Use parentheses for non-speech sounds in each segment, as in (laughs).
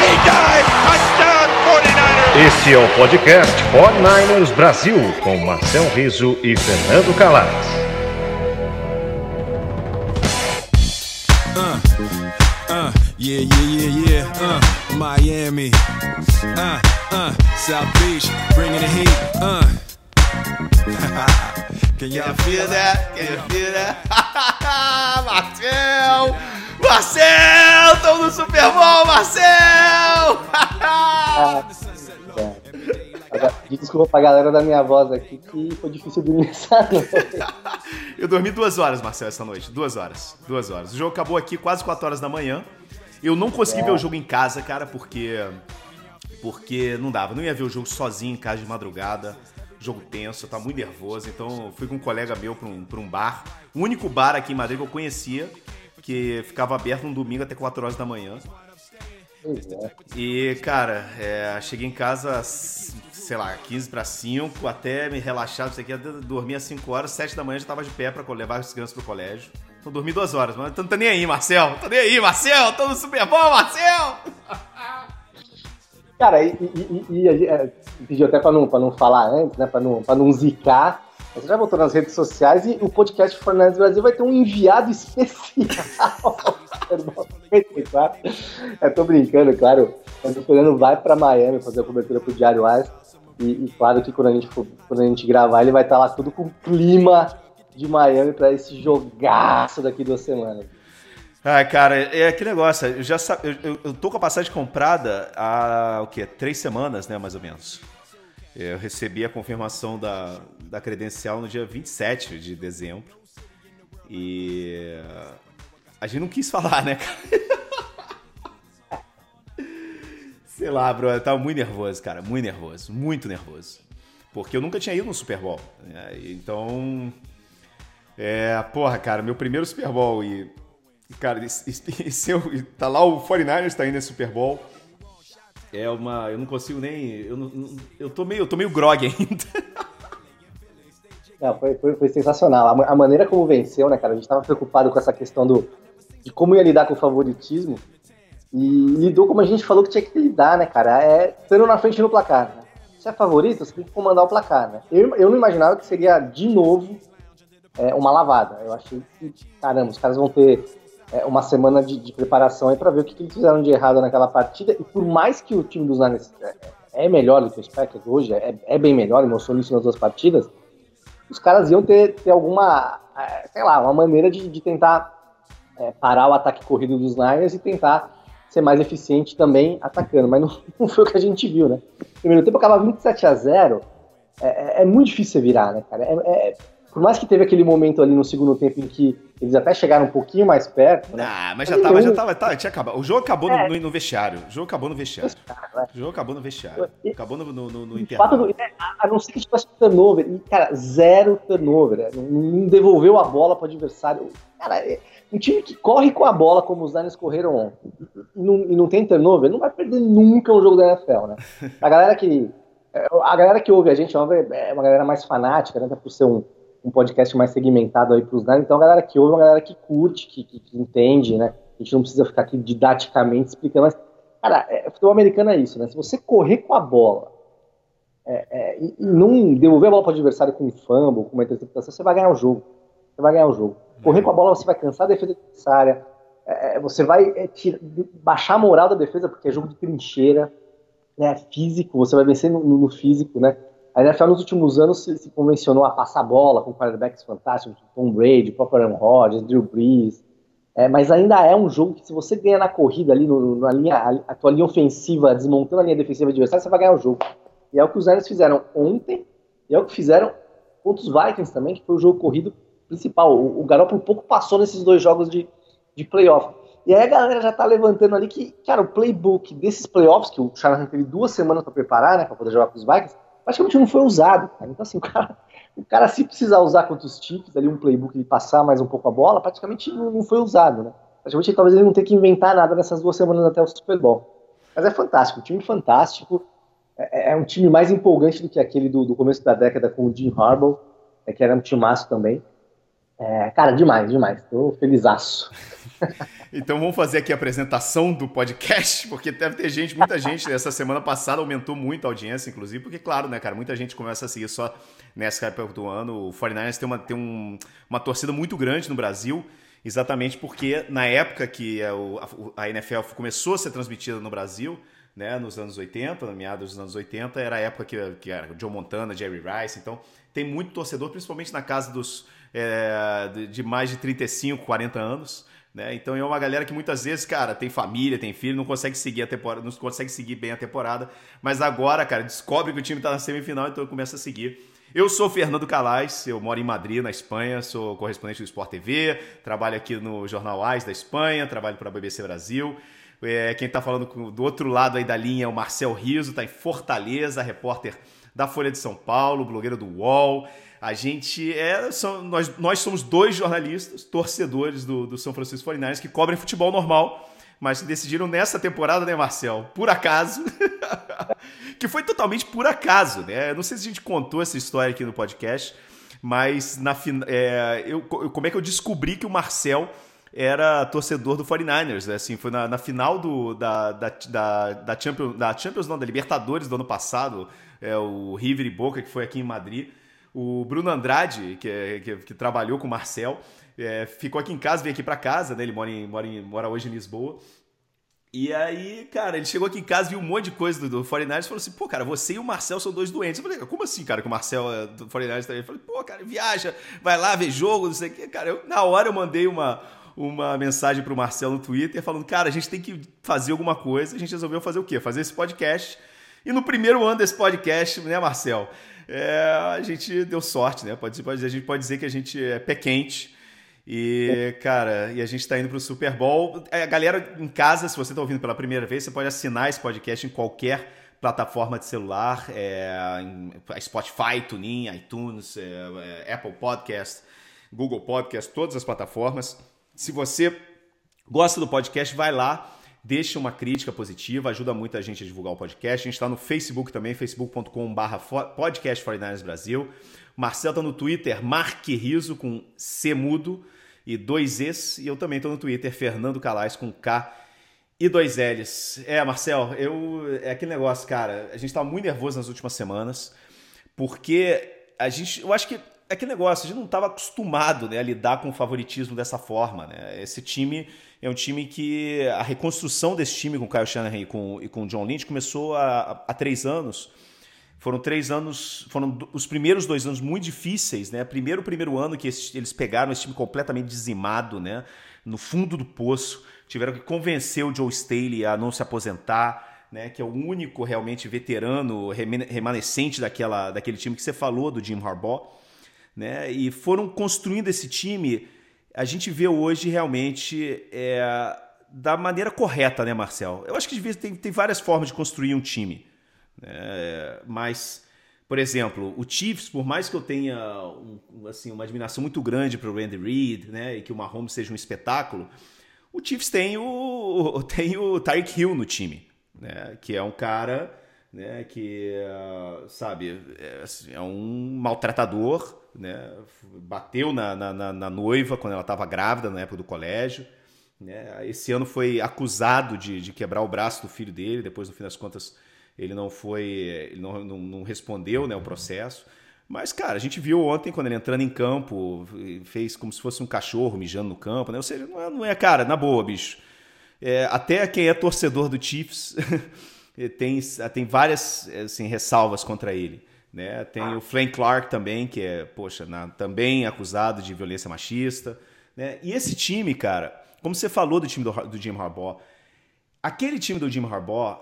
He dives, touchdown 49ers. Este é o podcast 49ers Brasil, com Marcel Riso e Fernando Calais. Uh, yeah, yeah, yeah, yeah. Uh, Miami. Uh, uh, South Beach, bringing the heat. Uh. (laughs) Can y'all feel that? Can you feel that? (laughs) Marcel! Marcel! Estamos no Super Bowl, Marcel! Agora, Desculpa pra galera da minha voz aqui que foi difícil dormir essa noite. Eu dormi duas horas, Marcel, essa noite. Duas horas. Duas horas. O jogo acabou aqui quase 4 horas da manhã. Eu não consegui ver o jogo em casa, cara, porque. Porque não dava. Não ia ver o jogo sozinho em casa de madrugada. Jogo tenso, eu tava muito nervoso. Então eu fui com um colega meu pra um, pra um bar. O único bar aqui em Madrid que eu conhecia, que ficava aberto no domingo até 4 horas da manhã. É. E, cara, é, cheguei em casa, sei lá, 15 para 5, até me relaxar, não sei o que, dormir às 5 horas, 7 da manhã já tava de pé pra levar as crianças pro colégio. Então dormi duas horas, mas não tá nem aí, Marcel. Tá nem aí, Marcel. Tô no Super Bowl, Marcel. Cara, e, e, e, e a gente é, pediu até pra não, pra não falar antes, né? Pra não, pra não zicar. Você já botou nas redes sociais e o podcast Fornés Brasil vai ter um enviado especial. (laughs) claro. Eu tô brincando, claro. O Fernando vai pra Miami fazer a cobertura pro Diário Ars. E, e claro que quando a, gente for, quando a gente gravar, ele vai estar lá tudo com o clima de Miami pra esse jogaço daqui duas semanas. Ai, cara, é aquele negócio. Eu já eu, eu tô com a passagem comprada há o quê? Três semanas, né, mais ou menos. Eu recebi a confirmação da, da credencial no dia 27 de dezembro. E a gente não quis falar, né, cara? (laughs) Sei lá, bro, eu tava muito nervoso, cara, muito nervoso, muito nervoso. Porque eu nunca tinha ido no Super Bowl. né? Então, é, porra, cara, meu primeiro Super Bowl e, cara, e, e, e se eu, e tá lá o 49ers tá indo nesse Super Bowl. É uma, eu não consigo nem, eu, não- eu tô meio, eu tô meio grog ainda. (laughs) Não, foi, foi, foi sensacional. A, a maneira como venceu, né, cara? A gente tava preocupado com essa questão do, de como ia lidar com o favoritismo. E lidou como a gente falou que tinha que lidar, né, cara? É estando na frente no placar. Né? Se é favorito, você tem que comandar o placar, né? Eu, eu não imaginava que seria de novo é, uma lavada. Eu achei que, caramba, os caras vão ter é, uma semana de, de preparação aí pra ver o que, que eles fizeram de errado naquela partida. E por mais que o time dos Niners é, é melhor do que os Packers hoje, é, é bem melhor, mostrou isso nas duas partidas, os caras iam ter, ter alguma, é, sei lá, uma maneira de, de tentar é, parar o ataque corrido dos Niners e tentar ser mais eficiente também atacando, mas não, (laughs) não foi o que a gente viu, né? Primeiro tempo acaba 27 a 0 é, é- é muito difícil virar, né, cara? É- é- por mais que teve aquele momento ali no segundo tempo em que eles até chegaram um pouquinho mais perto, né? Ah, mas já tava, já tava, tá, tinha acabado. O jogo acabou no, no- no vestiário. O jogo acabou no vestiário. né? O jogo acabou no vestiário. Acabou no, no, no, no intervalo. do, é, a não ser que tivesse turnover, e, cara, zero turnover, né? não, não devolveu a bola para o adversário. Cara, é, um time que corre com a bola como os Niners correram ontem e não, e não tem turnover, não vai perder nunca um jogo da NFL, né? (laughs) A galera que, é, a galera que ouve a gente é uma galera mais fanática, né? Até por ser um, um podcast mais segmentado aí pros Niners, então a galera que ouve é uma galera que curte, que, que- que entende, né? A gente não precisa ficar aqui didaticamente explicando, mas, cara, é, futebol americano é isso, né? Se você correr com a bola é, é, e, e não devolver a bola para o adversário com um fumble, com uma interceptação, você vai ganhar o jogo. Você vai ganhar o jogo. Correr com a bola, você vai cansar a defesa adversária, é, você vai é, tira- baixar a moral da defesa, porque é jogo de trincheira. né, físico, você vai vencer no, no físico, né? A NFL nos últimos anos se, se convencionou a passar bola com quarterbacks fantásticos, Tom Brady, próprio Aaron Rodgers, Drew Brees, é, mas ainda é um jogo que se você ganha na corrida ali, no, na linha, a, a tua linha ofensiva, desmontando a linha defensiva adversária, você vai ganhar o jogo. E é o que os Niners fizeram ontem, e é o que fizeram contra os Vikings também, que foi o jogo corrido principal. O, o Garoppolo pouco passou nesses dois jogos de, de playoff. E aí a galera já tá levantando ali que, cara, o playbook desses playoffs, que o Shanahan teve duas semanas para preparar, né, para poder jogar com os Vikings, praticamente não foi usado. Cara. Então, assim, (laughs) o cara, o cara, se precisar usar contra os ali um playbook de passar mais um pouco a bola, praticamente não, não foi usado, né? Praticamente talvez ele não tenha que inventar nada nessas duas semanas até o Super Bowl. Mas é fantástico, um time fantástico. É, é um time mais empolgante do que aquele do, do começo da década com o Jim Harbaugh, é, que era um timaço também. É, cara, demais, demais. Tô felizaço. (laughs) então vamos fazer aqui a apresentação do podcast, porque deve ter gente, muita gente, essa semana passada aumentou muito a audiência, inclusive, porque, claro, né, cara, muita gente começa a seguir só nessa época do ano. O 49ers tem uma, tem um, uma torcida muito grande no Brasil, exatamente porque na época que a, a NFL começou a ser transmitida no Brasil, né, nos anos 80, no meados dos anos 80, era a época que, que era Joe Montana, Jerry Rice, então tem muito torcedor, principalmente na casa dos é, de mais de 35, 40 anos. Né? Então é uma galera que muitas vezes, cara, tem família, tem filho, não consegue seguir a temporada, não consegue seguir bem a temporada, mas agora, cara, descobre que o time está na semifinal, então começa a seguir. Eu sou Fernando Calais, eu moro em Madrid, na Espanha, sou correspondente do Sport TV, trabalho aqui no Jornal AIS da Espanha, trabalho para a BBC Brasil. É, quem está falando do outro lado aí da linha é o Marcel Riso, está em Fortaleza, repórter da Folha de São Paulo, blogueiro do UOL. A gente é. São, nós, nós somos dois jornalistas, torcedores do, do São Francisco 49ers, que cobrem futebol normal, mas decidiram nessa temporada, né, Marcel? Por acaso. (laughs) que foi totalmente por acaso, né? Não sei se a gente contou essa história aqui no podcast, mas na é, eu, como é que eu descobri que o Marcel era torcedor do 49ers, né? assim, foi na, na final do, da, da, da, da, Champions, da Champions, não, da Libertadores do ano passado, é, o River e Boca, que foi aqui em Madrid, o Bruno Andrade, que, é, que, que trabalhou com o Marcel, é, ficou aqui em casa, veio aqui para casa, né? Ele mora, em, mora, em, mora hoje em Lisboa. E aí, cara, ele chegou aqui em casa, viu um monte de coisa do, do 49ers e falou assim: pô, cara, você e o Marcel são dois doentes. Eu falei: como assim, cara, que o Marcel é do 49ers também? Eu falei: pô, cara, viaja, vai lá ver jogo, não sei o quê. Cara, eu, na hora eu mandei uma, uma mensagem pro Marcel no Twitter falando: cara, a gente tem que fazer alguma coisa. A gente resolveu fazer o quê? Fazer esse podcast. E no primeiro ano desse podcast, né, Marcel? é, a gente deu sorte, né? Pode, pode, a gente pode dizer que a gente é pé quente. E, cara, e a gente está indo para o Super Bowl. É, a galera em casa, se você está ouvindo pela primeira vez, você pode assinar esse podcast em qualquer plataforma de celular, é, Spotify, TuneIn, iTunes, é, é, Apple Podcast, Google Podcast, todas as plataformas. Se você gosta do podcast, vai lá Deixe uma crítica positiva, ajuda muito a gente a divulgar o podcast. A gente está no Facebook também, facebook.com.br podcast 49 Brasil. Marcelo está no Twitter, Marque Riso com C mudo e dois Es. E eu também estou no Twitter, Fernando Calais com K e dois L's. É, Marcel, eu. É aquele negócio, cara. A gente está muito nervoso nas últimas semanas, porque a gente. Eu acho que é aquele negócio, a gente não estava acostumado né, a lidar com o favoritismo dessa forma. Né? Esse time é um time que a reconstrução desse time com o Kyle Shanahan e com, e com o John Lynch começou há, há três anos. Foram três anos, foram os primeiros dois anos muito difíceis, né? Primeiro, o primeiro ano que eles pegaram esse time completamente dizimado, né? No fundo do poço, tiveram que convencer o Joe Staley a não se aposentar, né? Que é o único realmente veterano remanescente daquela, daquele time que você falou do Jim Harbaugh, né? E foram construindo esse time a gente vê hoje realmente é, da maneira correta, né, Marcel? Eu acho que tem, tem várias formas de construir um time. Né? Mas, por exemplo, o Chiefs, por mais que eu tenha um, assim, uma admiração muito grande para o Randy Reid né, e que o Mahomes seja um espetáculo, o Chiefs tem o, (laughs) tem o Tyreek Hill no time, né, que é um cara né, que, sabe, é, assim, é um maltratador, né? Bateu na, na, na noiva quando ela estava grávida na época do colégio. Né? Esse ano foi acusado de, de quebrar o braço do filho dele. Depois, no fim das contas, ele não foi, ele não, não, não respondeu, né, o processo. Mas, cara, a gente viu ontem, quando ele entrando em campo, fez como se fosse um cachorro mijando no campo, né? Ou seja, não é, não é cara, na boa, bicho. É, até quem é torcedor do Chiefs (laughs) tem, tem várias assim, ressalvas contra ele. Né? Tem o Frank Clark também, que é, poxa, na, também acusado de violência machista. Né? E esse time, cara, como você falou do time do, do Jim Harbaugh, aquele time do Jim Harbaugh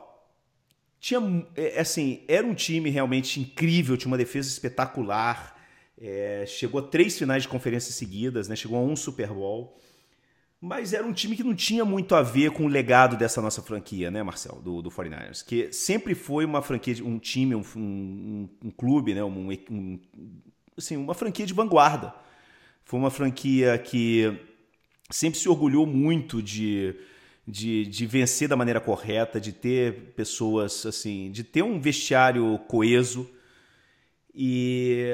tinha, é, assim, era um time realmente incrível, tinha uma defesa espetacular, é, chegou a três finais de conferência seguidas, né? chegou a um Super Bowl. Mas era um time que não tinha muito a ver com o legado dessa nossa franquia, né, Marcel, do, do 49ers? Que sempre foi uma franquia, um time, um, um, um clube, né, um, um, assim, uma franquia de vanguarda. Foi uma franquia que sempre se orgulhou muito de, de, de vencer da maneira correta, de ter pessoas, assim, de ter um vestiário coeso. E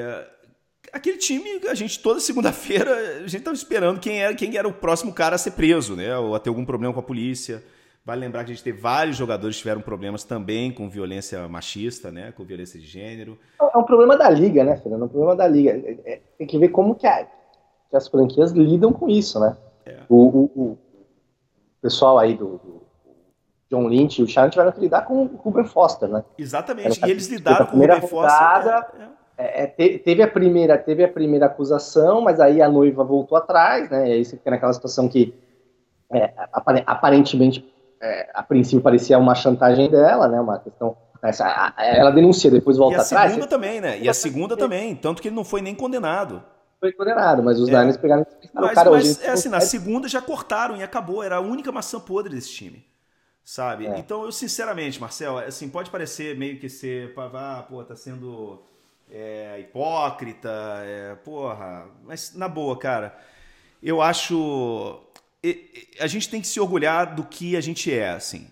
aquele time, a gente toda segunda-feira, a gente estava esperando quem era, quem era o próximo cara a ser preso, né? Ou a ter algum problema com a polícia. Vale lembrar que a gente teve vários jogadores que tiveram problemas também com violência machista, né? Com violência de gênero. É um problema da liga, né, Fernando? É um problema da liga. É, é, tem que ver como que, a, que, as franquias lidam com isso, né? É. O, o, o, pessoal aí do, do John Lynch e o Shannon tiveram que lidar com, o Ben Foster, né? Exatamente. E eles lidaram com o Ben Foster. É, é. É, é teve a primeira teve a primeira acusação, mas aí a noiva voltou atrás, né? E aí você fica naquela situação que é, aparentemente é, a princípio parecia uma chantagem dela, né? Uma questão essa, ela denuncia, depois volta atrás. E a atrás, segunda também, né? E a segunda também, tanto que ele não foi nem condenado. Foi condenado, mas os é. Niners pegaram mas, cara, mas hoje, é assim, na segunda já cortaram e acabou, era a única maçã podre desse time. Sabe? É. Então, eu sinceramente, Marcel, assim, pode parecer meio que ser, ah, pô, tá sendo é, hipócrita, é, porra. Mas na boa, cara, eu acho. A gente tem que se orgulhar do que a gente é, assim.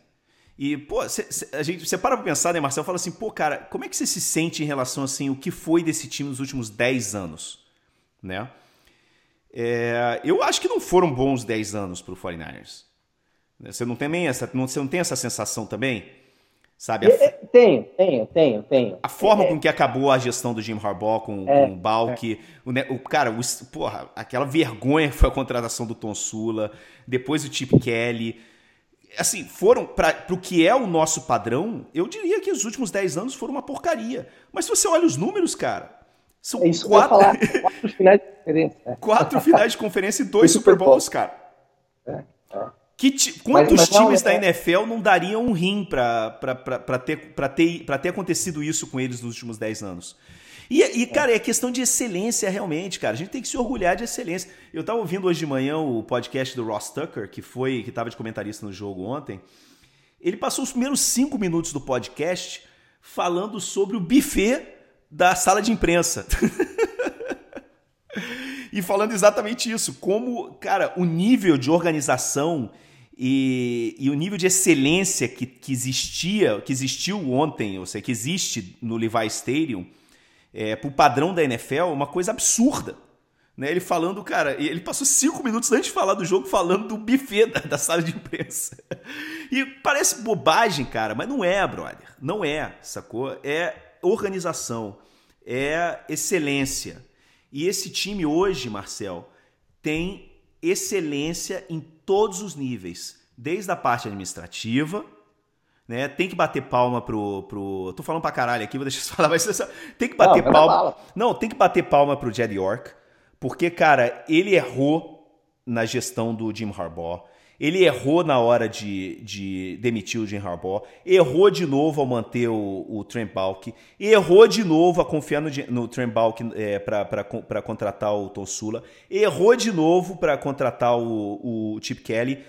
E, pô, cê, cê, a gente, você para pra pensar, né, Marcelo? Fala assim, pô, cara, como é que você se sente em relação, assim, o que foi desse time nos últimos 10 anos, né? É, eu acho que não foram bons 10 anos pro 49ers. Você não tem nem essa, não, você não tem essa sensação também? Sabe? A... Tenho, tenho, tenho, tenho. A forma é. com que acabou a gestão do Jim Harbaugh com, é, com o Balk, é. o, cara, o, porra, aquela vergonha que foi a contratação do Tom Sula, depois o Chip Kelly. Assim, foram para o que é o nosso padrão, eu diria que os últimos 10 anos foram uma porcaria. Mas se você olha os números, cara, são é isso quatro... quatro finais de conferência. (laughs) quatro finais de conferência e dois Super Bowls, cara. É, é. Que quantos mas, mas times não, da é... NFL não dariam um rim para ter, ter, ter acontecido isso com eles nos últimos 10 anos? E, e, cara, é questão de excelência realmente, cara. A gente tem que se orgulhar de excelência. Eu tava ouvindo hoje de manhã o podcast do Ross Tucker, que foi que tava de comentarista no jogo ontem. Ele passou os primeiros cinco minutos do podcast falando sobre o buffet da sala de imprensa. (laughs) e falando exatamente isso, como, cara, o nível de organização e, e, o nível de excelência que, que existia, que existiu ontem, ou seja, que existe no Levi Stadium, é, para o padrão da NFL, é uma coisa absurda. Né? Ele falando, cara, ele passou cinco minutos antes de falar do jogo falando do buffet da, da sala de imprensa. E parece bobagem, cara, mas não é, brother. Não é, sacou? É organização, é excelência. E esse time hoje, Marcel, tem excelência em todos os níveis, desde a parte administrativa, né? Tem que bater palma pro, pro. Tô falando pra caralho aqui, vou deixar (laughs) você falar, mas tem que bater não, palma. Não, tem que bater palma pro Jed York, porque, cara, ele errou na gestão do Jim Harbaugh. Ele errou na hora de, de demitir o Jim Harbaugh, errou de novo ao manter o, o Trent Balk, errou de novo a confiar no, no Trent Balk é, para contratar o Tom Sula, errou de novo para contratar o, o Chip Kelly,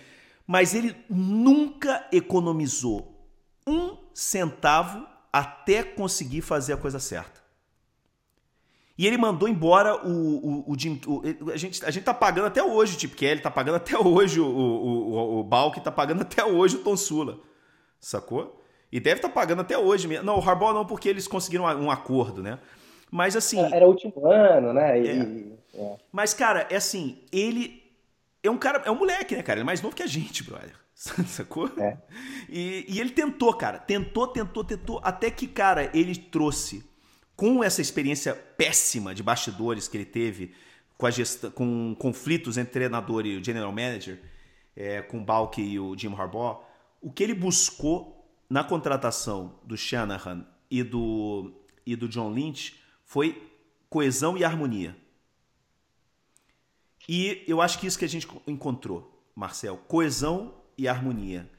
mas ele nunca economizou um centavo até conseguir fazer a coisa certa. E ele mandou embora o, o, o Jim. O, a, gente, a gente tá pagando até hoje o Chip Kelly, tá pagando até hoje o, o, o, Balk, tá pagando até hoje o Tom Sula. Sacou? E deve estar tá pagando até hoje mesmo. Não, o Harbaugh não, porque eles conseguiram um acordo, né? Mas assim. Era o último ano, né? E, é. É. Mas, cara, é assim, ele. É um cara. É um moleque, né, cara? Ele é mais novo que a gente, brother. (laughs) Sacou? É. E, e ele tentou, cara. Tentou, tentou, tentou. Até que, cara, ele trouxe com essa experiência péssima de bastidores que ele teve com, gesta, com conflitos entre treinador e o general manager, é, com o Balk e o Jim Harbaugh, o que ele buscou na contratação do Shanahan e do, e do John Lynch foi coesão e harmonia. E eu acho que isso que a gente encontrou, Marcel, coesão e harmonia.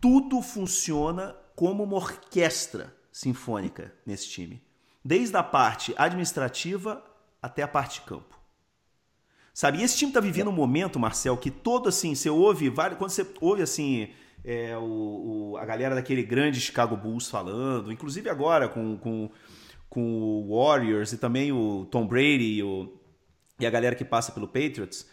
Tudo funciona como uma orquestra sinfônica nesse time, desde a parte administrativa até a parte campo. Sabe, e esse time está vivendo um momento, Marcel, que todo assim, você ouve, quando você ouve assim, é, o, o, a galera daquele grande Chicago Bulls falando, inclusive agora com, com, com o Warriors e também o Tom Brady e, o, e a galera que passa pelo Patriots,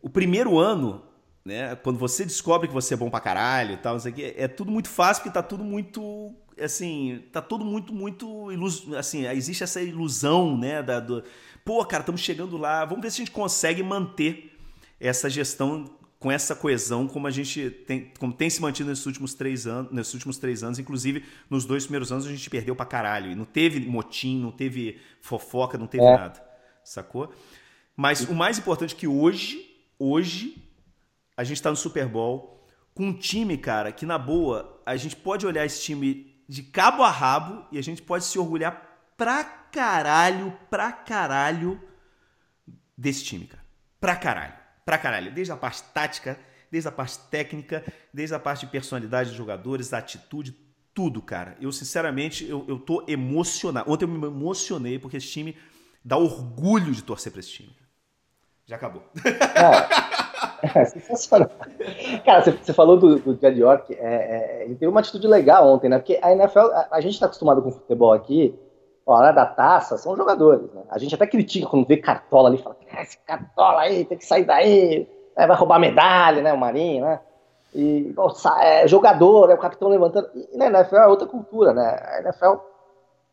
o primeiro ano, né, quando você descobre que você é bom pra caralho e tal, aqui, é tudo muito fácil porque tá tudo muito assim, tá tudo muito, muito ilus... assim, existe essa ilusão, né, da, do... pô, cara, estamos chegando lá, vamos ver se a gente consegue manter essa gestão com essa coesão como a gente tem, como tem se mantido nesses últimos três anos, nesses últimos três anos, inclusive nos dois primeiros anos a gente perdeu pra caralho. E não teve motim, não teve fofoca, não teve é. nada. Sacou? Mas o mais importante é que hoje, hoje, a gente tá no Super Bowl com um time, cara, que na boa, a gente pode olhar esse time de cabo a rabo e a gente pode se orgulhar pra caralho, pra caralho desse time, cara. Pra caralho pra caralho. Desde a parte tática, desde a parte técnica, desde a parte de personalidade dos jogadores, atitude, tudo, cara. Eu, sinceramente, eu, eu tô emocionado. Ontem eu me emocionei porque esse time dá orgulho de torcer pra esse time. Já acabou. É, (laughs) é sensacional. Cara, você, falou do, do Jed York, é, é, ele teve uma atitude legal ontem, né? Porque a NFL, a, a gente tá acostumado com futebol aqui, hora da taça, são jogadores. Né? A gente até critica quando vê Cartola ali, fala, ah, esse Cartola aí, tem que sair daí, é, vai roubar medalha, né, o Marinho, né? E é jogador, é o capitão levantando. E na NFL é outra cultura, né? A NFL,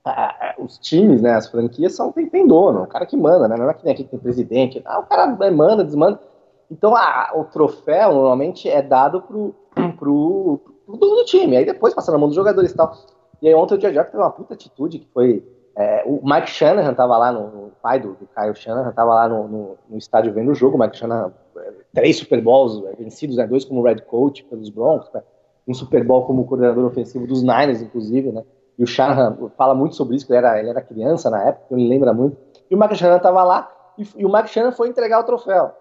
a, a, os times, né, as franquias são, tem, tem dono, o cara que manda, né? Não é que nem aqui que tem presidente, ah, o cara manda, desmanda. Então a, o troféu normalmente é dado pro, pro, pro dono do time, aí depois passa na mão dos jogadores e tal. E aí ontem o J.J. teve uma puta atitude que foi é, o Mike Shanahan estava lá, no, o pai do, do Kyle Shanahan estava lá no, no, no, estádio vendo o jogo. O Mike Shanahan, é, três Super Bowls é, vencidos, né, dois como Red Coach pelos Broncos, né, um Super Bowl como coordenador ofensivo dos Niners, inclusive, né? E o Shanahan fala muito sobre isso, que ele era, ele era criança na época, ele lembra muito. E o Mike Shanahan estava lá e, e, o Mike Shanahan foi entregar o troféu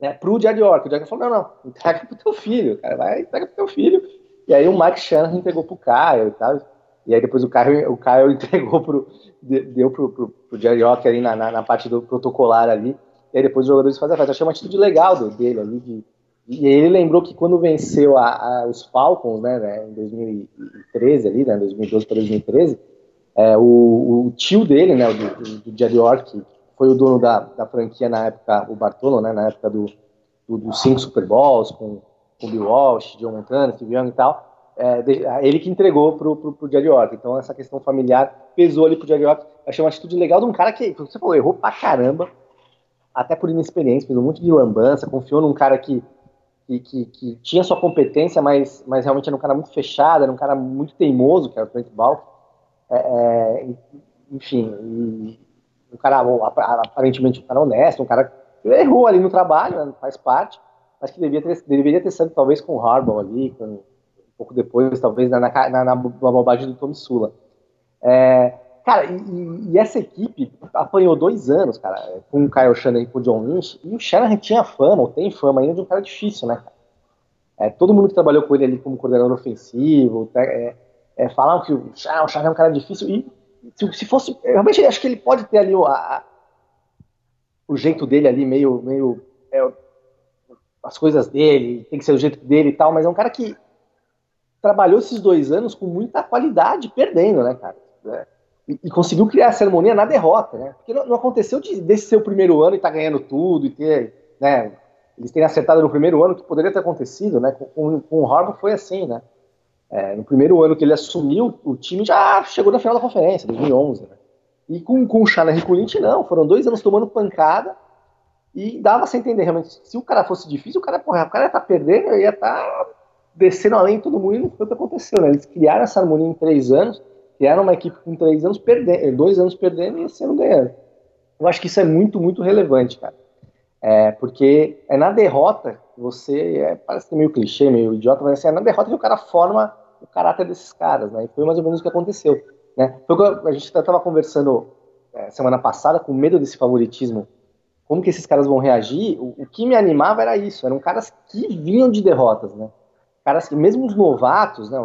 né, pro Jed York. O Jed falou: não, não, entrega pro teu filho, cara, vai, entrega pro teu filho. E aí o Mike Shanahan entregou pro Kyle e tal. E aí depois o Caio, o Caio (laughs) entregou pro, deu pro, pro, pro Jerry ali na, na, na, parte do protocolar ali. E aí depois os jogadores fazem a festa. Achei uma atitude legal dele ali. De, e ele lembrou que quando venceu a, a, os Falcons, né, né, em 2013 ali, né, 2012 para 2013, é, o, o, tio dele, né, do, do, do Jerry Ork, que foi o dono da, da franquia na época, o Bartolo, né, na época do, do, dos cinco Super Bowls, com, com Bill Walsh, John Montana, Steve Young e tal, é, ele que entregou pro, pro, pro Jerry York. Então essa questão familiar pesou ali pro Jerry York. Achei uma atitude legal de um cara que, você falou, errou pra caramba, até por inexperiência, fez um monte de lambança, confiou num cara que, que, que, que, tinha sua competência, mas, mas realmente era um cara muito fechado, era um cara muito teimoso, que era o Trent Balk. É, é, enfim, um cara aparentemente um cara honesto, um cara que errou ali no trabalho, né, faz parte, mas que deveria ter, deveria ter sido talvez com o Harbaugh ali, com pouco depois, talvez, na, na, na, na bobagem do Tommy Sula. É, cara, e, e, essa equipe apanhou dois anos, cara, com o Kyle Shanahan e com o John Lynch, e o Shanahan tinha fama, ou tem fama ainda, de um cara difícil, né, é, todo mundo que trabalhou com ele ali como coordenador ofensivo, é, é, falavam que o Shanahan é um cara difícil, e se, se fosse, realmente acho que ele pode ter ali o, a, o jeito dele ali, meio, meio é, as coisas dele, tem que ser o jeito dele e tal, mas é um cara que trabalhou esses dois anos com muita qualidade, perdendo, né, cara? É, e, e, conseguiu criar essa harmonia na derrota, né? Porque não, não aconteceu de, desse ser o primeiro ano e tá ganhando tudo e ter, né? Eles terem acertado no primeiro ano que poderia ter acontecido, né? Com, com, com o Harbaugh foi assim, né? É, no primeiro ano que ele assumiu, o time já chegou na final da conferência, 2011, né? E com, com o e o Lynch, não. Foram dois anos tomando pancada e dava sem entender realmente. Se o cara fosse difícil, o cara, porra, o cara ia estar tá perdendo, ia estar tá desceram além de todo mundo e não foi o que aconteceu, né? Eles criaram essa harmonia em três anos, criaram uma equipe com três anos perdendo, eh, dois anos perdendo e esse ano ganhando. Eu acho que isso é muito, muito relevante, cara. É, porque é na derrota que você, é, parece meio clichê, meio idiota, mas assim, é na derrota que o cara forma o caráter desses caras, né? E foi mais ou menos o que aconteceu, né? Foi a gente estava conversando é, semana passada com medo desse favoritismo, como que esses caras vão reagir. O, o, que me animava era isso, eram caras que vinham de derrotas, né? Caras que, mesmo os novatos, né?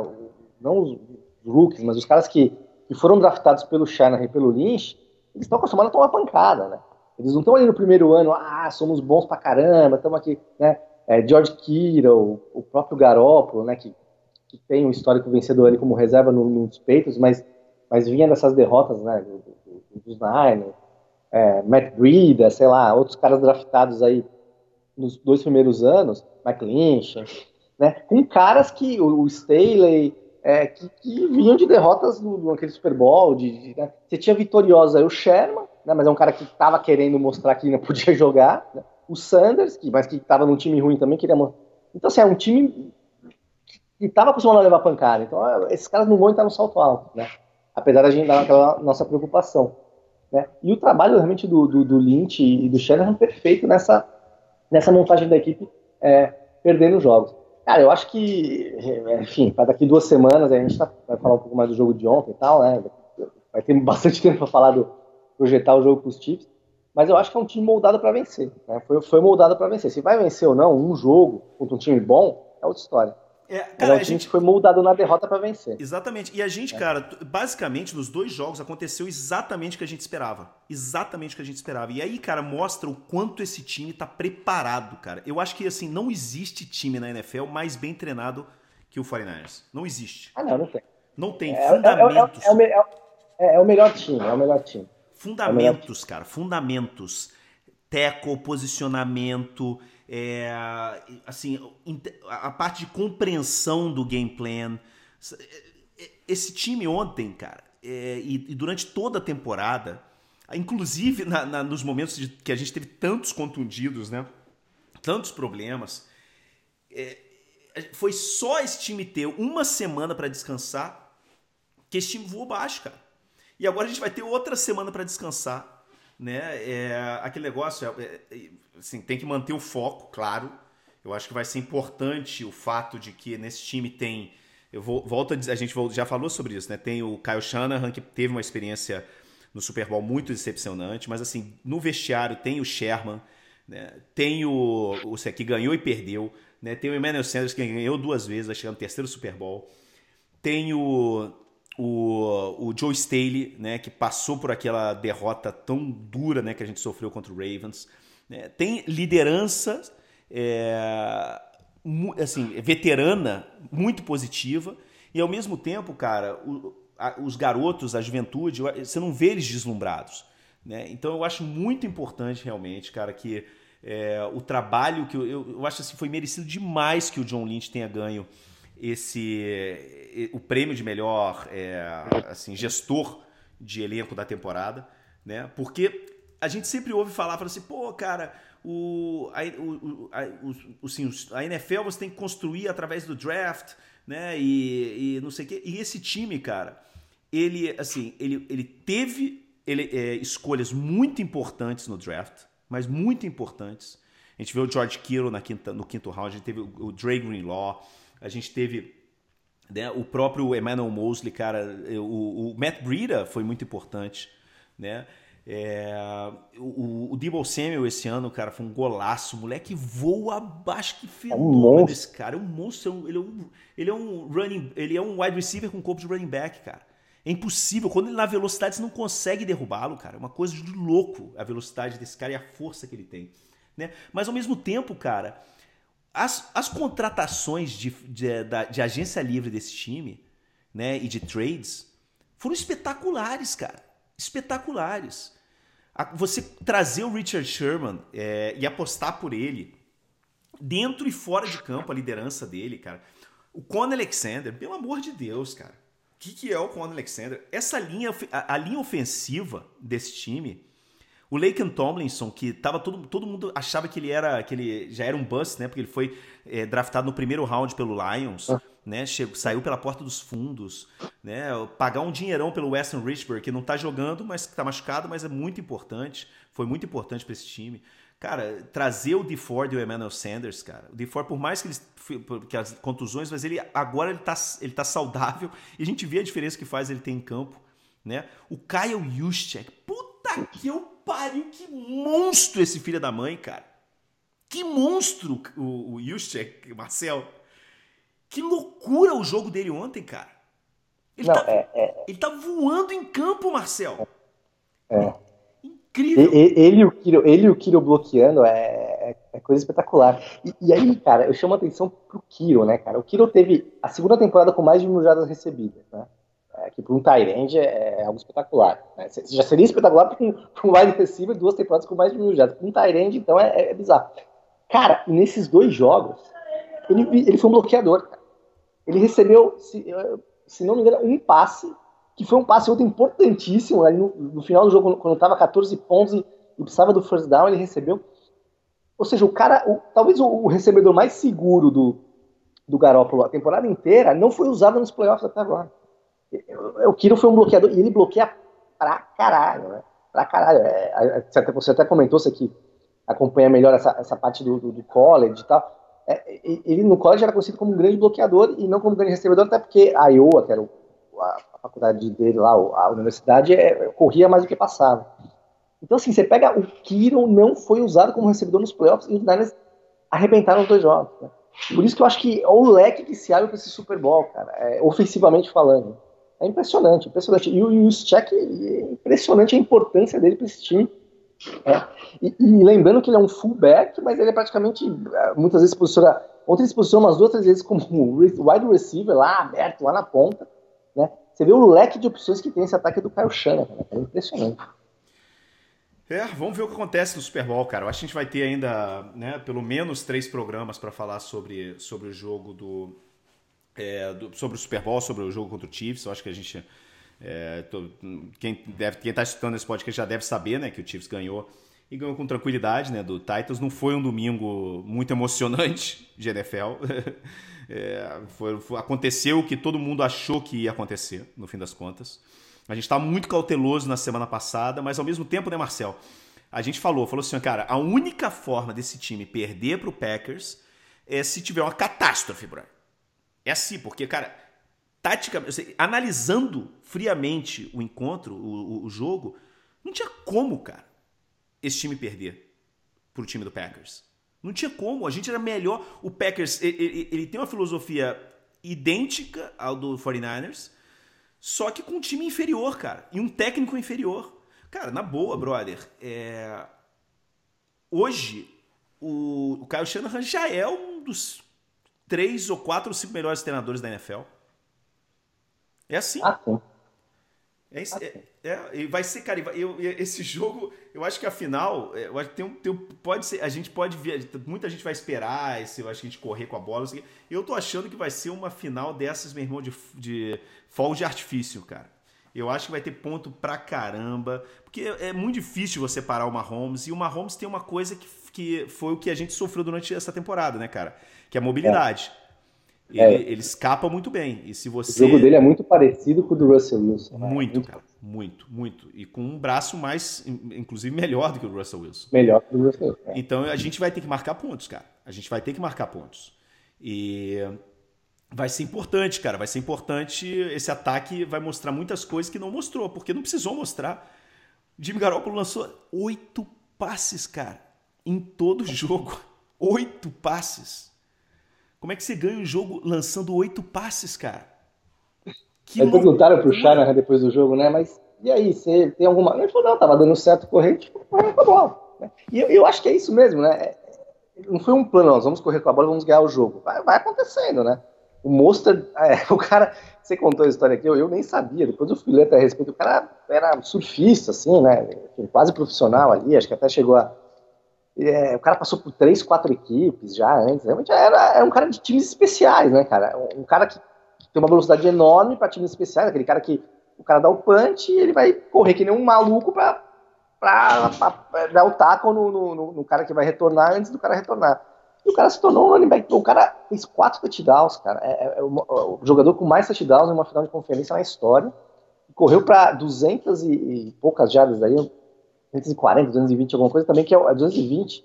Não os rookies, mas os caras que, que foram draftados pelo Shanahan e pelo Lynch, eles estão acostumados a tomar pancada, né? Eles não estão ali no primeiro ano, ah, somos bons pra caramba, estamos aqui, né? É, George Kittle, o próprio Garoppolo, né? Que, que tem um histórico vencedor ali como reserva no, nos peitos, mas, mas vinha dessas derrotas, né? Do, do, dos Niners, é, Matt Breida, sei lá, outros caras draftados aí nos dois primeiros anos, Mike Lynch, né? Com caras que o, o Staley, é, que, que, vinham de derrotas no, naquele Super Bowl. De, de né? Você tinha vitoriosa aí o Sherman, né, mas é um cara que estava querendo mostrar que não (laughs) podia jogar. Né? O Sanders, que, mas que estava num time ruim também, queria mostrar. Então, assim, é um time que estava acostumado a levar pancada. Então, é, esses caras não vão entrar no salto alto, né? Apesar da gente dar aquela nossa preocupação. Né? E o trabalho realmente do, do, do Lynch e do Shanahan é perfeito nessa, nessa montagem da equipe, é, perdendo jogos. Cara, eu acho que, enfim, para daqui duas semanas a gente tá, vai falar um pouco mais do jogo de ontem e tal, né? Vai ter bastante (laughs) tempo para falar do projetar o jogo para os Chiefs, mas eu acho que é um time moldado para vencer. Né? Foi, foi moldado para vencer. Se vai vencer ou não um jogo contra um time bom, é outra história. É, cara, é um time que foi moldado na derrota para vencer. Exatamente. E a gente, é. cara, basicamente nos dois jogos aconteceu exatamente o que a gente esperava. Exatamente o que a gente esperava. E aí, cara, mostra o quanto esse time tá preparado, cara. Eu acho que, assim, não existe time na NFL mais bem treinado que o 49ers. Não existe. Ah, não, não tem. Não tem. É, é fundamentos. É, é, é, o melhor time, é o melhor time. Fundamentos, cara. Fundamentos. Teco, posicionamento é, assim, a parte de compreensão do game plan. Esse time ontem, cara, é, e, e, durante toda a temporada, inclusive na, na, nos momentos de, que a gente teve tantos contundidos, né? Tantos problemas, é, foi só esse time ter uma semana para descansar que esse time voou baixo, cara. E agora a gente vai ter outra semana para descansar né? É, aquele negócio, é, é, assim, tem que manter o foco, claro. Eu acho que vai ser importante o fato de que nesse time tem. Eu vou, volto a dizer, a gente já falou sobre isso, né? Tem o Kyle Shanahan, que teve uma experiência no Super Bowl muito decepcionante, mas assim, no vestiário tem o Sherman, né? tem o, o que ganhou e perdeu, né? tem o Emmanuel Sanders, que ganhou duas vezes, vai chegar no terceiro Super Bowl, tem o, o, o Joe Staley, né, que passou por aquela derrota tão dura né, que a gente sofreu contra o Ravens. Né, tem liderança é, assim, veterana, muito positiva, e ao mesmo tempo, cara, o, a, os garotos, a juventude, você não vê eles deslumbrados. Né? Então eu acho muito importante realmente, cara, que é, o trabalho que eu, eu, eu acho assim, foi merecido demais que o John Lynch tenha ganho esse o prêmio de melhor é, assim gestor de elenco da temporada, né? Porque a gente sempre ouve falar, fala assim, pô, cara, o, a, o, a, o, assim, a NFL você tem que construir através do draft, né? E, e não sei o quê. E esse time, cara, ele assim, ele, ele teve ele, é, escolhas muito importantes no draft, mas muito importantes. A gente vê o George Kittle na quinta, no quinto round, a gente teve o, o Dre Greenlaw, a gente teve né, o próprio Emmanuel Mosley, cara, o, o Matt Breida foi muito importante, né? É, o, o Debo Samuel esse ano, cara, foi um golaço. O moleque voa abaixo, que fenômeno é um desse cara. É um monstro. Ele é um, ele é um running, ele é um wide receiver com corpo de running back, cara. É impossível. Quando ele na velocidade, você não consegue derrubá-lo, cara. É uma coisa de louco a velocidade desse cara e a força que ele tem. Né? Mas ao mesmo tempo, cara, as, as contratações de, de, de agência livre desse time, né, e de trades, foram espetaculares, cara. Espetaculares. Você trazer o Richard Sherman é, e apostar por ele, dentro e fora de campo, a liderança dele, cara. O Con Alexander, pelo amor de Deus, cara. O que, que é o Con Alexander? Essa linha, a, a linha ofensiva desse time o Laken Tomlinson, que tava todo, todo mundo achava que ele era que ele já era um bust, né? Porque ele foi é, draftado no primeiro round pelo Lions, ah. né? Chegou, saiu pela porta dos fundos, né? Pagar um dinheirão pelo Weston Richburg, que não tá jogando, mas que tá machucado, mas é muito importante. Foi muito importante para esse time. Cara, trazer o DeFord e o Emmanuel Sanders, cara. O DeFord, por mais que, eles, que as contusões, mas ele agora ele tá, ele tá saudável e a gente vê a diferença que faz ele ter em campo, né? O Kyle Juszczyk, puta que eu pariu, que monstro esse filho da mãe, cara. Que monstro o, o Juszczyk, Marcel. Que loucura o jogo dele ontem, cara. Ele, Não, tá, é, é, ele tá voando em campo, Marcel. É. Incrível. Ele e o Kiro, ele e o Kiro bloqueando é, é, é coisa espetacular. E, e, aí, cara, eu chamo a atenção pro Kiro, né, cara? O Kiro teve a segunda temporada com mais de mil jardas recebidas, né? Que para um Tyrande é, é, algo espetacular. Né? Já seria espetacular para um, um wide receiver duas temporadas com mais de mil jardas. Para um Tyrande, então, é, é, bizarro. Cara, nesses dois jogos, ele, ele foi um bloqueador. Ele recebeu, se, se não me engano, um passe que foi um passe outro importantíssimo ali no, no final do jogo, quando estava 14 pontos e, e, precisava do first down, ele recebeu. Ou seja, o cara, o, talvez o, o, recebedor mais seguro do, do Garópolo a temporada inteira não foi usado nos playoffs até agora. O Kiro foi um bloqueador e ele bloqueia pra caralho, né? Pra caralho. É, você até comentou, você que acompanha melhor essa, essa parte do, do, do college e tal. É, ele no college era conhecido como um grande bloqueador e não como um grande recebedor, até porque a Iowa, que era o, a, a, faculdade dele lá, a universidade, é, corria mais do que passava. Então, assim, você pega o Kiro não foi usado como recebedor nos playoffs e os Niners arrebentaram os dois jogos. Né? Por isso que eu acho que é o leque que se abre para esse Super Bowl, cara, é, ofensivamente falando. É impressionante, impressionante. E o Juszczyk, é impressionante a importância dele para esse time. É. E, e, lembrando que ele é um fullback, mas ele é praticamente, é, muitas vezes, posiciona. Ontem ele se posiciona umas duas, três vezes como (laughs) wide receiver, lá aberto, lá na ponta. Né? Você vê o leque de opções que tem esse ataque do Kyle Shanahan. É impressionante. É, vamos ver o que acontece no Super Bowl, cara. Eu acho que a gente vai ter ainda, né, pelo menos três programas para falar sobre, sobre o jogo do, é, do, sobre o Super Bowl, sobre o jogo contra o Chiefs. Eu acho que a gente. É, tô, quem está escutando esse podcast já deve saber, né, que o Chiefs ganhou e ganhou com tranquilidade, né, do Titans. Não foi um domingo muito emocionante de NFL. (laughs) é, foi, foi, aconteceu o que todo mundo achou que ia acontecer, no fim das contas. A gente está muito cauteloso na semana passada, mas ao mesmo tempo, né, Marcel? A gente falou, falou assim, cara, a única forma desse time perder para o Packers é se tiver uma catástrofe, Brian. É assim, porque, cara, taticamente, analisando friamente o encontro, o, o, jogo, não tinha como, cara, esse time perder pro time do Packers. Não tinha como, a gente era melhor. O Packers, ele, ele, ele tem uma filosofia idêntica ao do 49ers, só que com um time inferior, cara. E um técnico inferior. Cara, na boa, brother. É... Hoje, o, o Kyle Shanahan já é um dos três ou quatro ou cinco melhores treinadores da NFL. É assim. Ah. É, é, é, vai ser, cara, eu, esse (laughs) jogo, eu acho que a final, é, eu acho que tem um, tem um, pode ser, a gente pode ver, muita gente vai esperar esse, eu acho que a gente correr com a bola, assim, eu tô achando que vai ser uma final dessas, meu irmão, de, de fogo de artifício, cara. Eu acho que vai ter ponto pra caramba, porque é, é muito difícil você parar o Mahomes, e o Mahomes tem uma coisa que, que foi o que a gente sofreu durante essa temporada, né, cara? Que é a mobilidade. É. Ele, é. ele, escapa muito bem. E se você... O jogo dele é muito parecido com o do Russell Wilson. Né? Muito, muito, cara. Muito, muito. E com um braço mais, inclusive, melhor do que o Russell Wilson. Melhor que o Russell Wilson. É. Então a gente vai ter que marcar pontos, cara. A gente vai ter que marcar pontos. E vai ser importante, cara. Vai ser importante. Esse ataque vai mostrar muitas coisas que não mostrou, porque não precisou mostrar. Jimmy Garoppolo lançou oito passes, cara, em todo (laughs) jogo. Oito passes. Como é que você ganha o jogo lançando oito passes, cara? Que aí perguntaram pro Shanahan depois do jogo, né? Mas e aí, você tem alguma. Ele falou, não, tava dando certo correr, tipo, correr com a bola. Né? E eu, eu, acho que é isso mesmo, né? É, não foi um plano, nós vamos correr com a bola vamos ganhar o jogo. Vai, vai acontecendo, né? O Monster, (laughs) é, o cara, você contou a história aqui, eu, eu nem sabia, depois eu fui ler até a respeito, o cara era surfista, assim, né? Quase profissional ali, acho que até chegou a é, o cara passou por três, quatro equipes já antes. Realmente era, era um cara de times especiais, né, cara? Um, cara que, tem uma velocidade enorme para times especiais, aquele cara que o cara dá o punch e ele vai correr que nem um maluco para dar o taco no, no, no, cara que vai retornar antes do cara retornar. E o cara se tornou um running back. O cara fez quatro touchdowns, cara. É, é, é o, o, jogador com mais touchdowns em uma final de conferência na história. Correu para 200 e, e poucas jardas aí, 240, 220, alguma coisa também, que é 220,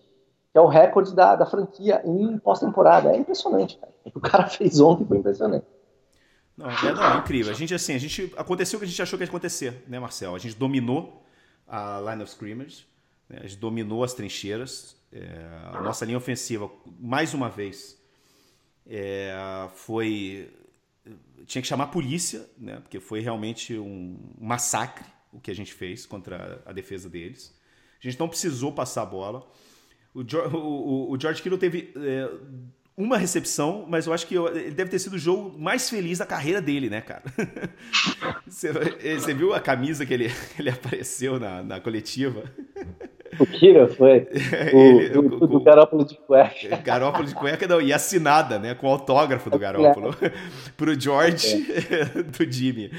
que é o recorde da, da franquia em pós-temporada. É impressionante, cara. O que o cara (laughs) fez ontem foi impressionante. Não, é, não, é incrível. A gente, assim, a gente. Aconteceu o que a gente achou que ia acontecer, né, Marcel? A gente dominou a line of scrimmage, né? a gente dominou as trincheiras. É, a nossa linha ofensiva, mais uma vez, é, foi. Tinha que chamar a polícia, né? Porque foi realmente um massacre o que a gente fez contra a defesa deles. A gente não precisou passar a bola. O, o, o George Kittle teve é, uma recepção, mas eu acho que ele deve ter sido o jogo mais feliz da carreira dele, né, cara? (laughs) você, você, viu a camisa que ele, (laughs) ele apareceu na, na coletiva? (laughs) O Kira foi. O, ele, o, o, do Garópolo de cueca. Garópolo de cueca, não, e assinada, né? Com o autógrafo do Garópolo. Pro George é. do Jimmy.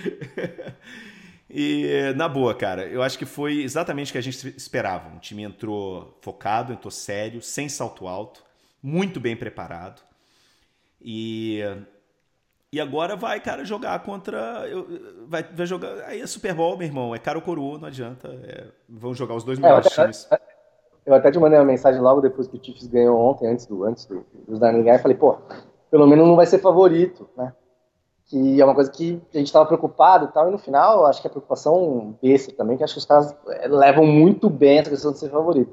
E, na boa, cara, eu acho que foi exatamente o que a gente esperava. O time entrou focado, entrou sério, sem salto alto muito bem preparado. E, e agora vai, cara, jogar contra. Vai, vai jogar. Aí é Super Bowl, meu irmão. É caro coroa, não adianta. É, vão jogar os dois melhores é, times. Eu até te mandei uma mensagem logo depois que o Chiefs ganhou ontem, antes do antes do, dos Darling Guy, falei, pô, pelo menos não vai ser favorito, né? Que é uma coisa que a gente estava preocupado e tal, e no final, acho que a preocupação besta também, que acho que os caras é, levam muito bem essa questão de ser favorito.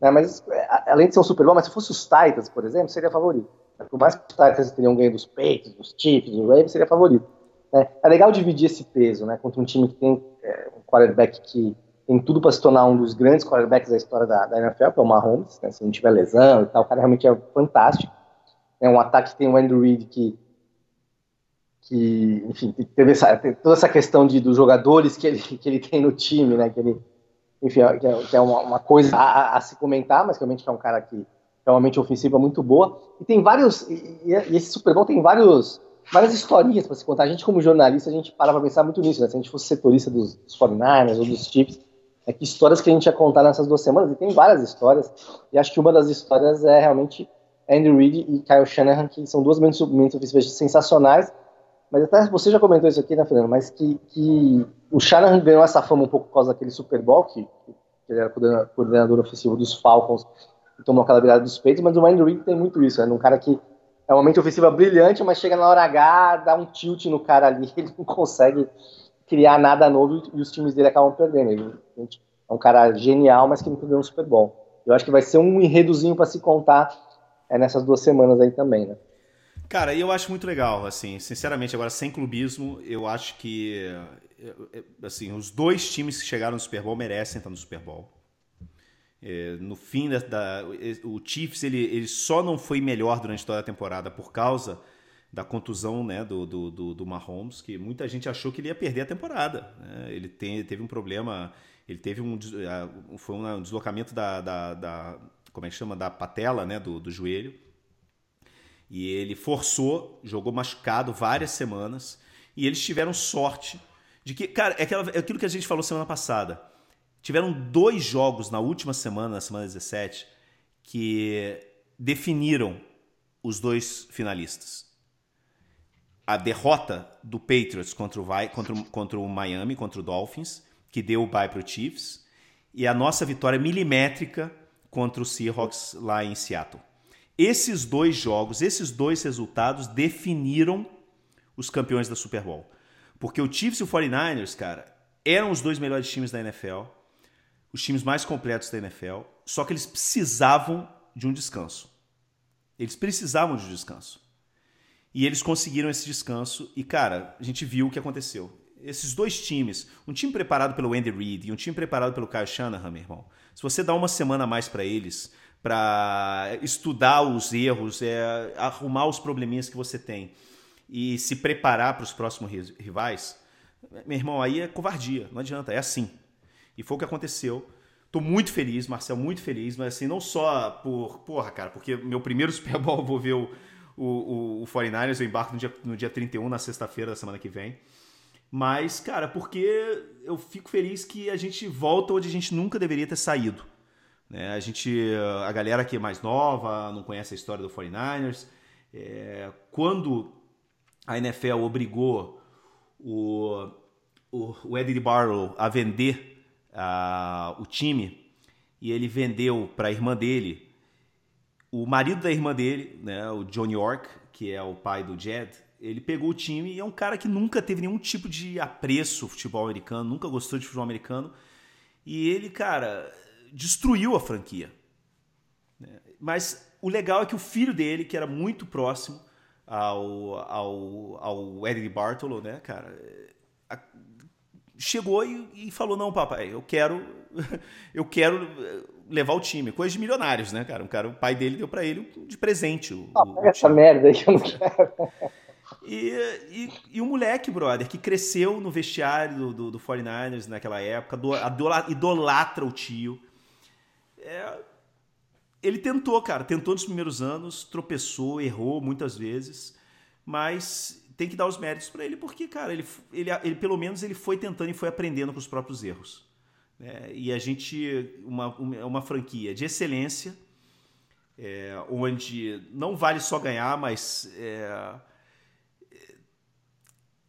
Né? Mas, é, além de ser um Super Bowl, mas se fosse os Titans, por exemplo, seria favorito. Por mais que os Titans teriam ganho dos Patriots, dos Chiefs, do Ravens, seria favorito. Né? É legal dividir esse peso né, contra um time que tem é, um quarterback que tem tudo para se tornar um dos grandes quarterbacks da história da, da NFL, que é o Mahomes, né, se não tiver lesão e tal, o cara realmente é fantástico. É um ataque que tem o Andrew Reid que, que enfim, teve essa, toda essa questão de, dos jogadores que ele, (laughs) que ele tem no time, né, que ele enfim, é, que é, que é uma, uma, coisa a, a, se comentar, mas realmente é um cara que realmente ofensiva muito boa. E tem vários, e, e esse Super Bowl tem vários, várias historinhas para se contar. A gente, como jornalista, a gente para para pensar muito nisso, né? Se a gente fosse setorista dos, dos 49ers ou dos Chiefs, é que histórias que a gente ia contar nessas duas semanas, e tem várias histórias, e acho que uma das histórias é realmente Andrew Reid e Kyle Shanahan, que são duas mentes ofensivas sensacionais, mas até você já comentou isso aqui, né, Fernando? Mas que, que o Shanahan ganhou essa fama um pouco por causa daquele Super Bowl, que, que ele era coordenador ofensivo dos Falcons e tomou aquela virada dos peitos, mas o Andrew Reid tem muito isso, é um cara que é uma mente ofensiva brilhante, mas chega na hora H, dá um tilt no cara ali, (laughs) ele não consegue criar nada novo e os times dele acabam perdendo. Ele é um cara genial, mas que nunca ganhou um Super Bowl. Eu acho que vai ser um enredozinho para se contar é, nessas duas semanas aí também, né? Cara, eu acho muito legal, assim, sinceramente, agora sem clubismo, eu acho que assim, os dois times que chegaram no Super Bowl merecem estar no Super Bowl. É, no fim da, da, o Chiefs ele, ele só não foi melhor durante toda a temporada por causa da contusão né, do, do, do, do Mahomes, que muita gente achou que ele ia perder a temporada. Né? Ele tem, teve um problema, ele teve um, foi um deslocamento da, da, da como é que chama, da patela, né, do, do joelho, e ele forçou, jogou machucado várias semanas. E eles tiveram sorte de que, cara, é, aquela, é aquilo que a gente falou semana passada. Tiveram dois jogos na última semana, na semana 17, que definiram os dois finalistas. A derrota do Patriots contra o, contra, contra o Miami, contra o Dolphins, que deu o bye para o Chiefs, e a nossa vitória milimétrica contra o Seahawks lá em Seattle. Esses dois jogos, esses dois resultados definiram os campeões da Super Bowl. Porque o Chiefs e o 49ers, cara, eram os dois melhores times da NFL, os times mais completos da NFL, só que eles precisavam de um descanso. Eles precisavam de um descanso. E eles conseguiram esse descanso e, cara, a gente viu o que aconteceu. Esses dois times, um time preparado pelo Andy Reid e um time preparado pelo Kyle Shanahan, meu irmão, se você dá uma semana a mais para eles, para estudar os erros, é, arrumar os probleminhas que você tem e se preparar para os próximos rivais, meu irmão, aí é covardia, não adianta, é assim. E foi o que aconteceu. Tô muito feliz, Marcel, muito feliz, mas assim, não só por, porra, cara, porque meu primeiro (laughs) Super Bowl vou ver o, o, o, o 49ers, eu embarco no dia, no dia 31, na sexta-feira da semana que vem. Mas, cara, porque eu fico feliz que a gente volta onde a gente nunca deveria ter saído. Né? A gente, a galera que é mais nova, não conhece a história do 49ers. É, quando a NFL obrigou o, o, o Eddie Barlow a vender uh, o time, e ele vendeu para a irmã dele, o marido da irmã dele, né, o John York, que é o pai do Jed, ele pegou o time e é um cara que nunca teve nenhum tipo de apreço futebol americano, nunca gostou de futebol americano. E ele, cara, destruiu a franquia. Né? Mas o legal é que o filho dele, que era muito próximo ao, ao, ao Eddie Bartolo, né, cara, chegou e, e, falou: Não, papai, eu quero, (laughs) eu quero levar o time. Coisa de milionários, né, cara? Um cara, o pai dele deu para ele de presente. O, ah, o essa merda aí que eu não quero. E, e, e, o moleque, brother, que cresceu no vestiário do, do, do 49ers naquela época, do, idolatra o tio. É, ele tentou, cara, tentou nos primeiros anos, tropeçou, errou muitas vezes, mas tem que dar os méritos para ele, porque, cara, ele, ele, ele pelo menos ele foi tentando e foi aprendendo com os próprios erros. É, e a gente, uma, uma franquia de excelência, é, onde não vale só ganhar, mas. É,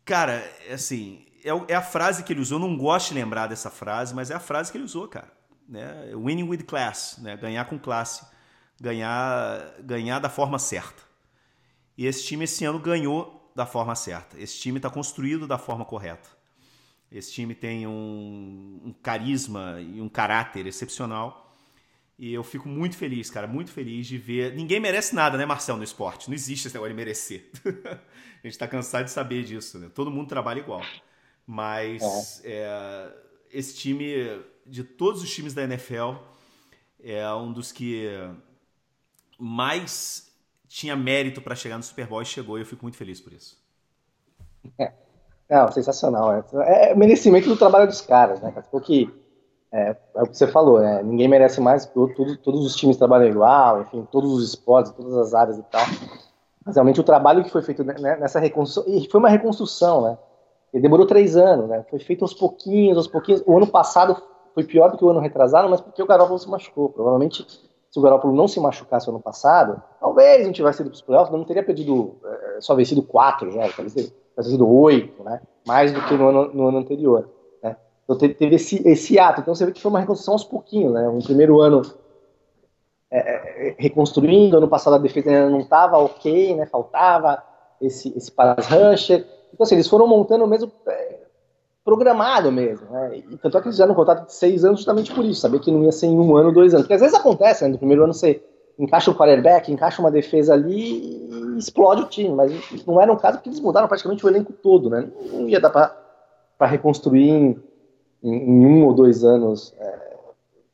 cara, assim, é, é, a frase que ele usou. Eu não gosto de lembrar dessa frase, mas é a frase que ele usou, cara. Né? Winning with class, né? ganhar com classe, ganhar, ganhar da forma certa. E esse time esse ano ganhou da forma certa. Esse time está construído da forma correta. Esse time tem um, um, carisma e um caráter excepcional. E eu fico muito feliz, cara, muito feliz de ver. Ninguém merece nada, né, Marcel, no esporte. Não existe esse negócio de merecer. (laughs) a gente está cansado de saber disso, né? Todo mundo trabalha igual. Mas é. É, esse time, de todos os times da NFL, é um dos que mais tinha mérito para chegar no Super Bowl e chegou, e eu fico muito feliz por isso. É, não, sensacional. É, é merecimento do trabalho dos caras, né? Porque é, é o que você falou, né? Ninguém merece mais, tudo, todos os times trabalham igual, enfim, todos os esportes, todas as áreas e tal. Mas realmente o trabalho que foi feito nessa reconstrução, e foi uma reconstrução, né? E demorou três anos, né? Foi feito aos pouquinhos, aos pouquinhos. O ano passado foi pior do que o ano retrasado, mas porque o Garoppolo se machucou. Provavelmente se o Garoppolo não se machucasse ano passado, talvez não tivesse ido para os playoffs, não teria perdido, é, só vencido quatro jogos, talvez teria sido oito, né? mais do que no ano, no ano anterior. Né? Então teve, esse, esse, ato. Então você vê que foi uma reconstrução aos pouquinhos. Né? Um primeiro ano é reconstruindo, ano passado a defesa ainda não estava ok, né? faltava esse, esse pass rusher. Então assim, eles foram montando mesmo é, programado mesmo, né? E tanto é que eles fizeram um contrato de seis anos justamente por isso, saber que não ia ser em um ano, dois anos. Porque às vezes acontece, né? No primeiro ano você encaixa o quarterback, encaixa uma defesa ali e explode o time, mas não era um caso porque eles mudaram praticamente o elenco todo, né? Não ia dar para reconstruir em, em, um ou dois anos, é,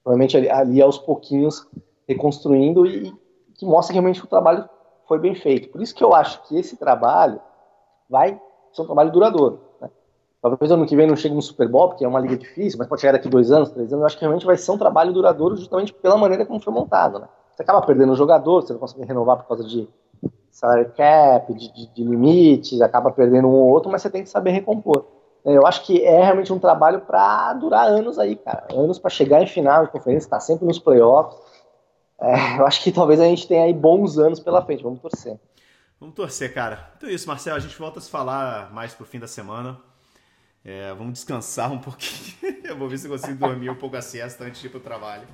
provavelmente ali, ali, aos pouquinhos reconstruindo e que mostra que realmente o trabalho foi bem feito. Por isso que eu acho que esse trabalho vai ser um trabalho duradouro. Talvez ano que vem não chegue no Super Bowl, porque é uma liga difícil, mas pode chegar daqui dois anos, três anos. Eu acho que realmente vai ser um trabalho duradouro justamente pela maneira como foi montado, né? Você acaba perdendo o jogador, você não consegue renovar por causa de salary cap, de, de, de limites, acaba perdendo um ou outro, mas você tem que saber recompor. É, eu acho que é realmente um trabalho para durar anos aí, cara. Anos para chegar em final de conferência, estar tá sempre nos playoffs. É, eu acho que talvez a gente tenha aí bons anos pela frente. Vamos torcer. Vamos torcer, cara. Então é isso, Marcelo. A gente volta a se falar mais pro fim da semana. É, vamos descansar um pouquinho. (laughs) eu vou ver se consigo dormir um pouco a siesta antes de ir para o trabalho.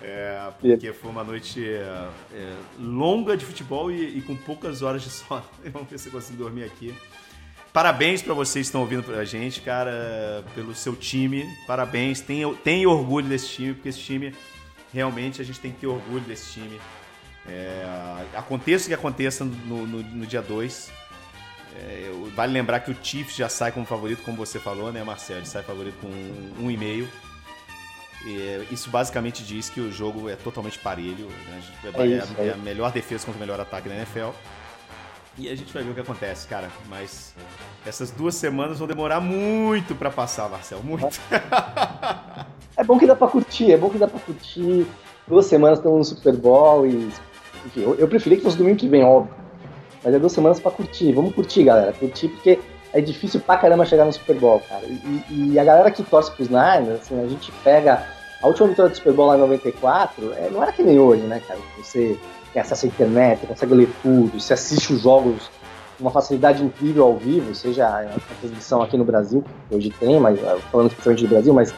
É, porque foi uma noite é, longa de futebol e, e, com poucas horas de (laughs) sono. Vamos ver se eu consigo dormir aqui. Parabéns para vocês que estão ouvindo a gente, cara, pelo seu time. Parabéns. Tenha, tenha orgulho desse time, porque esse time, realmente, a gente tem que ter orgulho desse time. É, aconteça o que aconteça no, no, no dia 2, é, vale lembrar que o Chiefs já sai como favorito, como você falou, né, Marcelo? Ele sai favorito com um, um e meio. E, isso basicamente diz que o jogo é totalmente parelho. Né? A, é, isso, é, é, a melhor defesa contra o melhor ataque da NFL. E a gente vai ver o que acontece, cara. Mas essas duas semanas vão demorar muito para passar, Marcelo. Muito. É bom que dá pra curtir, é bom que dá pra curtir. Duas semanas estamos no Super Bowl e. Enfim, eu, eu preferia que fosse domingo que vem, óbvio. Mas é duas semanas pra curtir. Vamos curtir, galera. Curtir porque é difícil pra caramba chegar no Super Bowl, cara. E, e a galera que torce pros Niners, assim, a gente pega. A última vitória do Super Bowl lá em 94, é, não era que nem hoje, né, cara? Você tem acesso à internet, consegue ler tudo, você assiste os jogos com uma facilidade incrível ao vivo, seja a transmissão aqui no Brasil, que hoje tem, mas ah, falando especialmente do Brasil, mas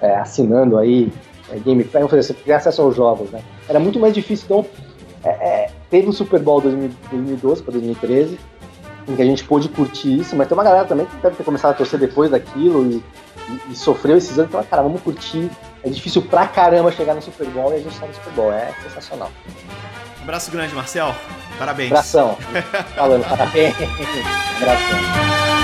é, assinando aí é, Game Pass, você tem acesso aos jogos, né? Era muito mais difícil, então é, é, teve o Super Bowl 2012 para 2013, em que a gente pôde curtir isso, mas tem uma galera também que deve ter começado a torcer depois daquilo e, e, e sofreu esses anos, então, cara, vamos curtir. É difícil pra caramba chegar no Super Bowl e a gente tá no Super Bowl, é sensacional. Abraço grande, Marcel. Parabéns. Abração. Falando, parabéns. (laughs) Abração.